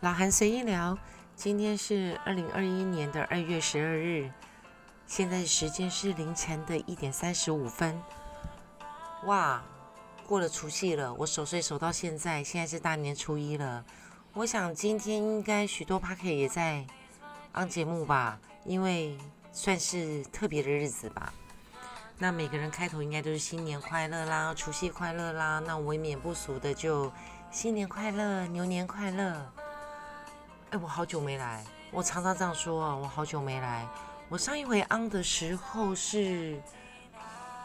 老韩随意聊，今天是二零二一年的二月十二日，现在时间是凌晨的一点三十五分。哇，过了除夕了，我守岁守到现在，现在是大年初一了。我想今天应该许多 p a r k 也在安节目吧，因为算是特别的日子吧。那每个人开头应该都是新年快乐啦，除夕快乐啦。那我免不俗的就新年快乐，牛年快乐。哎，我好久没来，我常常这样说啊，我好久没来。我上一回 on 的时候是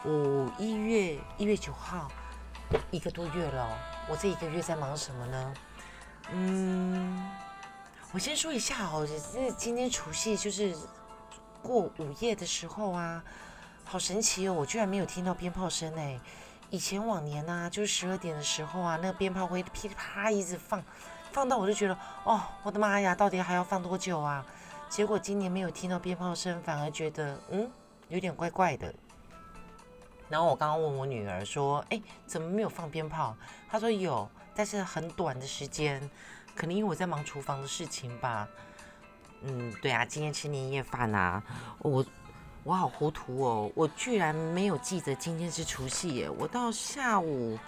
五一月一月九号，一个多月了。我这一个月在忙什么呢？嗯，我先说一下哦，这今天除夕就是过午夜的时候啊，好神奇哦，我居然没有听到鞭炮声哎。以前往年呢，就是十二点的时候啊，那个鞭炮会噼里啪一直放。放到我就觉得，哦，我的妈呀，到底还要放多久啊？结果今年没有听到鞭炮声，反而觉得，嗯，有点怪怪的。然后我刚刚问我女儿说，哎，怎么没有放鞭炮？她说有，但是很短的时间，可能因为我在忙厨房的事情吧。嗯，对啊，今天吃年夜饭啊，我我好糊涂哦，我居然没有记得今天是除夕耶，我到下午。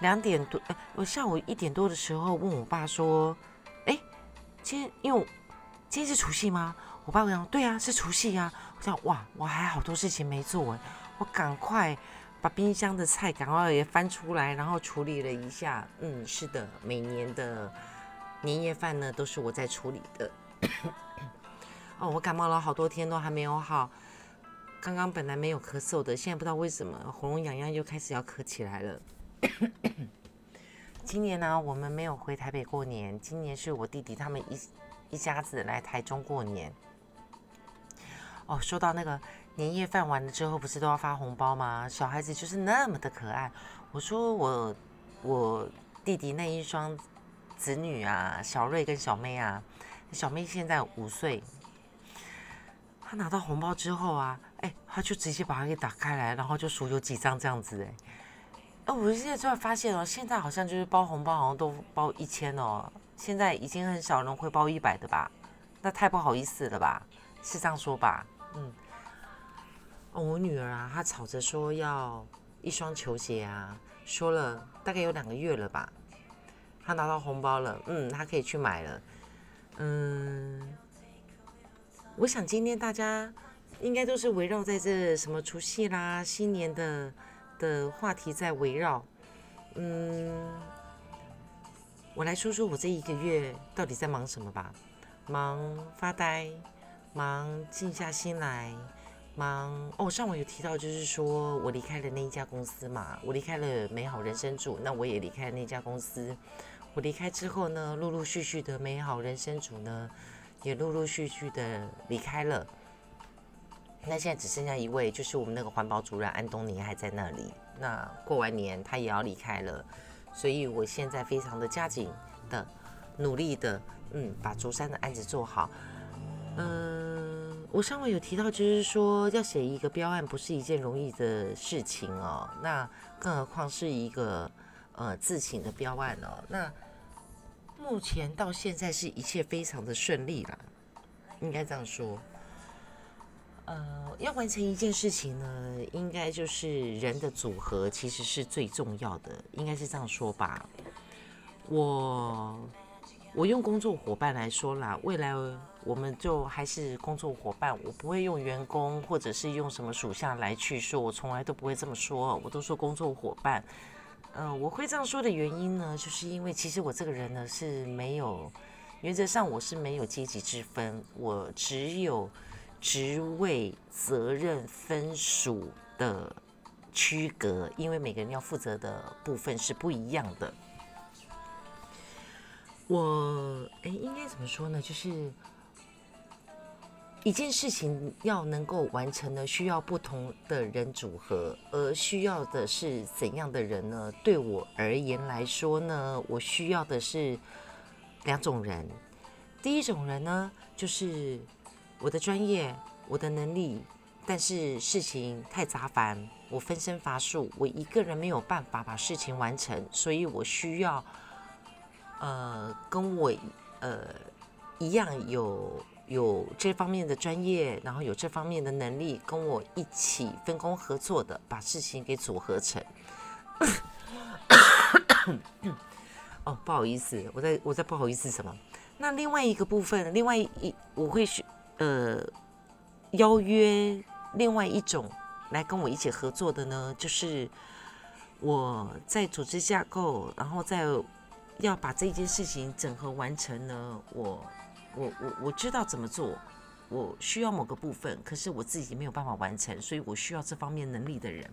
两点多，哎，我下午一点多的时候问我爸说：“哎，今天因为今天是除夕吗？”我爸讲：“对啊，是除夕呀。”我想：“哇，我还好多事情没做哎，我赶快把冰箱的菜赶快也翻出来，然后处理了一下。嗯，是的，每年的年夜饭呢都是我在处理的。哦，我感冒了好多天都还没有好，刚刚本来没有咳嗽的，现在不知道为什么喉咙痒痒又开始要咳起来了。今年呢，我们没有回台北过年。今年是我弟弟他们一一家子来台中过年。哦，说到那个年夜饭完了之后，不是都要发红包吗？小孩子就是那么的可爱。我说我我弟弟那一双子女啊，小瑞跟小妹啊，小妹现在五岁，他拿到红包之后啊，哎，他就直接把它给打开来，然后就数有几张这样子，哎。哦，我现在突然发现哦，现在好像就是包红包，好像都包一千哦。现在已经很少人会包一百的吧？那太不好意思了吧？是这样说吧？嗯。哦，我女儿啊，她吵着说要一双球鞋啊，说了大概有两个月了吧。她拿到红包了，嗯，她可以去买了。嗯，我想今天大家应该都是围绕在这什么除夕啦、新年的。的话题在围绕，嗯，我来说说我这一个月到底在忙什么吧。忙发呆，忙静下心来，忙哦。上网有提到，就是说我离开了那一家公司嘛，我离开了美好人生组，那我也离开了那家公司。我离开之后呢，陆陆续续的美好人生组呢，也陆陆续续的离开了。那现在只剩下一位，就是我们那个环保主任安东尼还在那里。那过完年他也要离开了，所以我现在非常的加紧的努力的，嗯，把竹山的案子做好。嗯，我上回有提到，就是说要写一个标案不是一件容易的事情哦。那更何况是一个呃自请的标案哦。那目前到现在是一切非常的顺利了，应该这样说。呃，要完成一件事情呢，应该就是人的组合其实是最重要的，应该是这样说吧。我我用工作伙伴来说啦，未来我们就还是工作伙伴，我不会用员工或者是用什么属下来去说，我从来都不会这么说，我都说工作伙伴。嗯，我会这样说的原因呢，就是因为其实我这个人呢是没有，原则上我是没有阶级之分，我只有。职位、责任分属的区隔，因为每个人要负责的部分是不一样的。我哎，应该怎么说呢？就是一件事情要能够完成呢，需要不同的人组合，而需要的是怎样的人呢？对我而言来说呢，我需要的是两种人。第一种人呢，就是。我的专业，我的能力，但是事情太杂繁，我分身乏术，我一个人没有办法把事情完成，所以我需要，呃，跟我，呃，一样有有这方面的专业，然后有这方面的能力，跟我一起分工合作的，把事情给组合成。哦，不好意思，我在我在不好意思什么？那另外一个部分，另外一我会去呃邀约另外一种来跟我一起合作的呢，就是我在组织架构，然后在要把这件事情整合完成呢，我我我我知道怎么做，我需要某个部分，可是我自己没有办法完成，所以我需要这方面能力的人，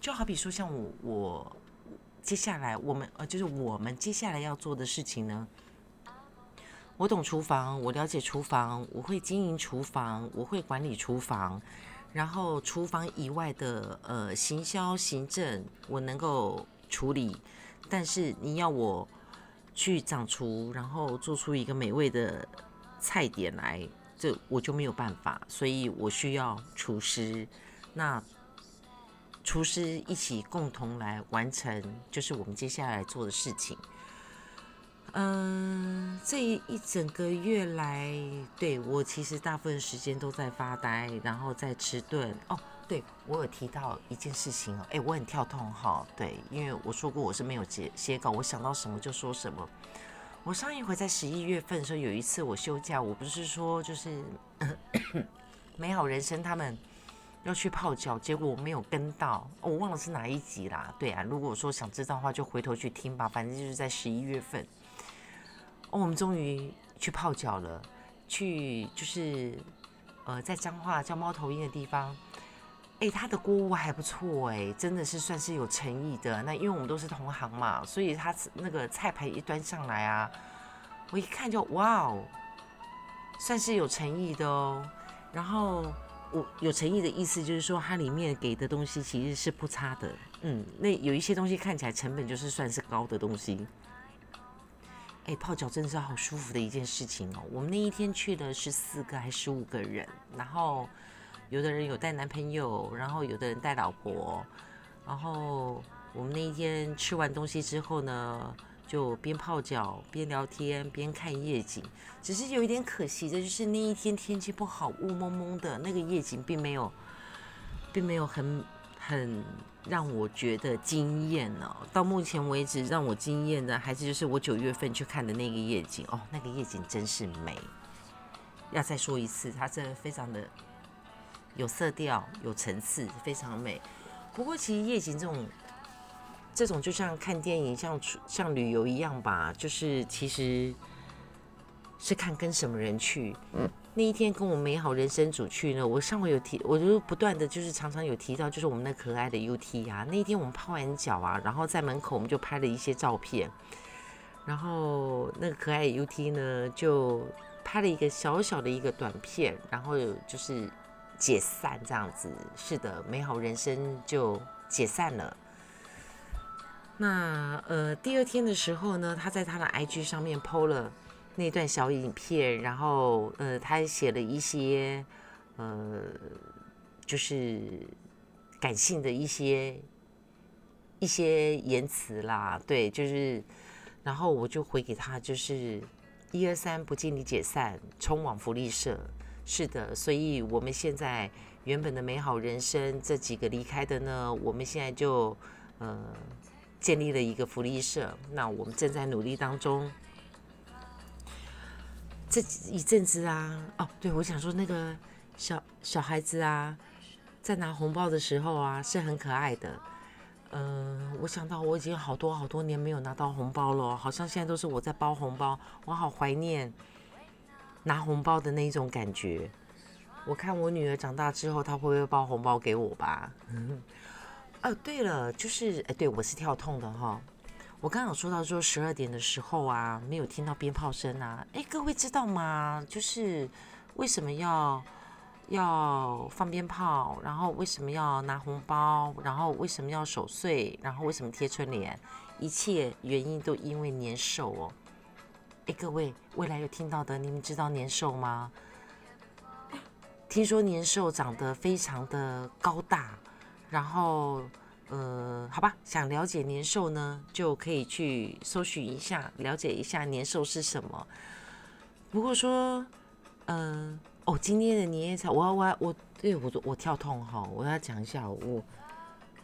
就好比说像我我接下来我们呃就是我们接下来要做的事情呢。我懂厨房，我了解厨房，我会经营厨房，我会管理厨房，然后厨房以外的呃行销行政我能够处理，但是你要我去掌厨，然后做出一个美味的菜点来，这我就没有办法，所以我需要厨师，那厨师一起共同来完成，就是我们接下来做的事情。嗯，这一整个月来，对我其实大部分时间都在发呆，然后在迟钝。哦，对我有提到一件事情哦，哎，我很跳痛哈，对，因为我说过我是没有写写稿，我想到什么就说什么。我上一回在十一月份的时候，有一次我休假，我不是说就是 美好人生他们要去泡脚，结果我没有跟到，我忘了是哪一集啦。对啊，如果说想知道的话，就回头去听吧，反正就是在十一月份。哦，我们终于去泡脚了，去就是呃，在彰化叫猫头鹰的地方，哎，他的锅物还不错哎，真的是算是有诚意的。那因为我们都是同行嘛，所以他那个菜牌一端上来啊，我一看就哇哦，算是有诚意的哦。然后我有诚意的意思就是说，它里面给的东西其实是不差的。嗯，那有一些东西看起来成本就是算是高的东西。哎，泡脚真的是好舒服的一件事情哦。我们那一天去了十四个还是十五个人，然后有的人有带男朋友，然后有的人带老婆，然后我们那一天吃完东西之后呢，就边泡脚边聊天边看夜景。只是有一点可惜的就是那一天天气不好，雾蒙蒙的，那个夜景并没有，并没有很很。让我觉得惊艳哦！到目前为止，让我惊艳的还是就是我九月份去看的那个夜景哦，那个夜景真是美。要再说一次，它真的非常的有色调、有层次，非常美。不过，其实夜景这种这种就像看电影、像像旅游一样吧，就是其实是看跟什么人去。那一天跟我美好人生组去呢，我上回有提，我就不断的就是常常有提到，就是我们那可爱的 UT 啊。那一天我们泡完脚啊，然后在门口我们就拍了一些照片，然后那个可爱的 UT 呢就拍了一个小小的一个短片，然后就是解散这样子。是的，美好人生就解散了。那呃第二天的时候呢，他在他的 IG 上面 PO 了。那段小影片，然后呃，他写了一些呃，就是感性的一些一些言辞啦，对，就是，然后我就回给他，就是一二三，不尽力解散，冲往福利社。是的，所以我们现在原本的美好人生，这几个离开的呢，我们现在就呃建立了一个福利社，那我们正在努力当中。这一阵子啊，哦，对，我想说那个小小孩子啊，在拿红包的时候啊，是很可爱的。嗯，我想到我已经好多好多年没有拿到红包了，好像现在都是我在包红包，我好怀念拿红包的那一种感觉。我看我女儿长大之后，她会不会包红包给我吧？哦，对了，就是哎，对我是跳痛的哈。我刚刚有说到说十二点的时候啊，没有听到鞭炮声啊。哎，各位知道吗？就是为什么要要放鞭炮，然后为什么要拿红包，然后为什么要守岁，然后为什么贴春联？一切原因都因为年兽哦。哎，各位未来有听到的，你们知道年兽吗？听说年兽长得非常的高大，然后。呃，好吧，想了解年兽呢，就可以去搜寻一下，了解一下年兽是什么。不过说，嗯，哦，今天的年夜菜，我要我要我对我我跳痛哈，我要讲一下我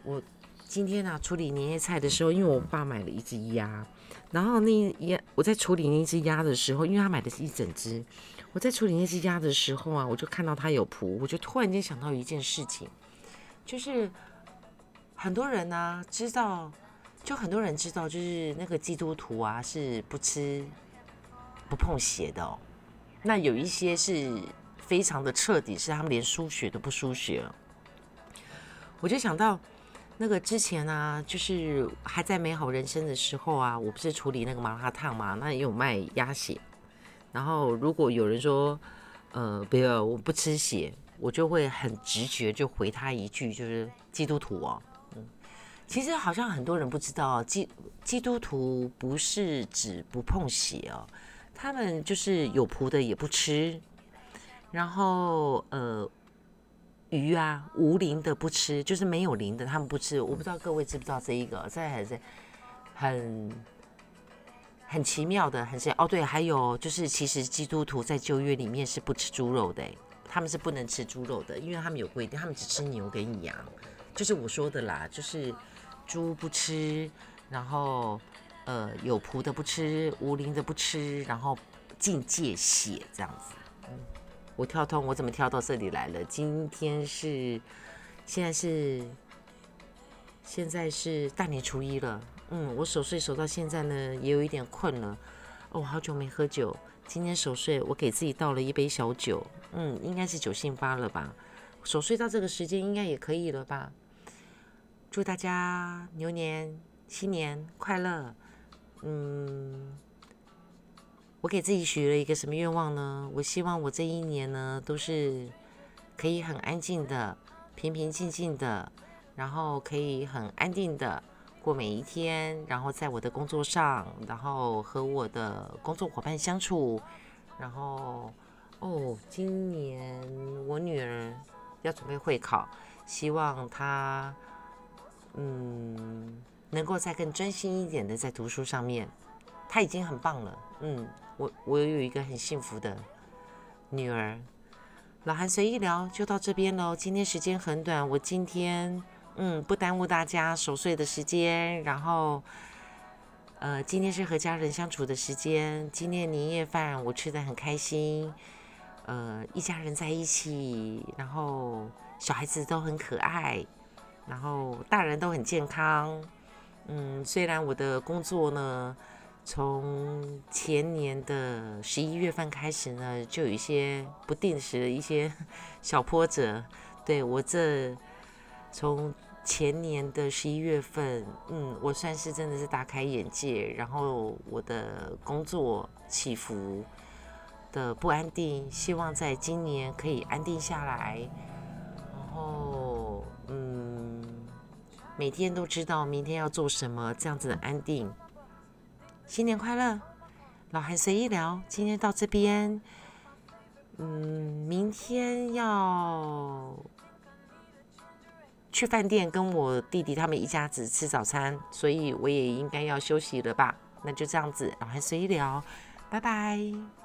我今天啊处理年夜菜的时候，因为我爸买了一只鸭，然后那鸭我在处理那只鸭的时候，因为他买的是一整只，我在处理那只鸭的时候啊，我就看到它有蹼，我就突然间想到一件事情，就是很多人呢知道，就很多人知道，就是那个基督徒啊是不吃。不碰血的哦，那有一些是非常的彻底，是他们连输血都不输血。我就想到那个之前啊，就是还在美好人生的时候啊，我不是处理那个麻辣烫嘛，那也有卖鸭血。然后如果有人说，呃，不要，我不吃血，我就会很直觉就回他一句，就是基督徒哦。其实好像很多人不知道，基基督徒不是指不碰血哦。他们就是有仆的也不吃，然后呃鱼啊无鳞的不吃，就是没有鳞的他们不吃。我不知道各位知不知道这一个，在还是很很奇妙的，很是哦对，还有就是其实基督徒在旧约里面是不吃猪肉的，他们是不能吃猪肉的，因为他们有规定，他们只吃牛跟羊，就是我说的啦，就是猪不吃，然后。呃，有仆的不吃，无鳞的不吃，然后禁戒血这样子。嗯，我跳通，我怎么跳到这里来了？今天是，现在是，现在是大年初一了。嗯，我守岁守到现在呢，也有一点困了。哦，好久没喝酒，今天守岁，我给自己倒了一杯小酒。嗯，应该是酒兴发了吧？守岁到这个时间应该也可以了吧？祝大家牛年新年快乐！嗯，我给自己许了一个什么愿望呢？我希望我这一年呢，都是可以很安静的、平平静静的，然后可以很安定的过每一天，然后在我的工作上，然后和我的工作伙伴相处，然后哦，今年我女儿要准备会考，希望她嗯。能够再更专心一点的在读书上面，他已经很棒了。嗯，我我有一个很幸福的女儿。老韩随意聊就到这边喽。今天时间很短，我今天嗯不耽误大家守岁的时间。然后呃，今天是和家人相处的时间。今天年夜饭我吃的很开心。呃，一家人在一起，然后小孩子都很可爱，然后大人都很健康。嗯，虽然我的工作呢，从前年的十一月份开始呢，就有一些不定时的一些小波折。对我这从前年的十一月份，嗯，我算是真的是大开眼界。然后我的工作起伏的不安定，希望在今年可以安定下来。然后，每天都知道明天要做什么，这样子的安定。新年快乐，老韩随意聊，今天到这边。嗯，明天要去饭店跟我弟弟他们一家子吃早餐，所以我也应该要休息了吧？那就这样子，老韩随意聊，拜拜。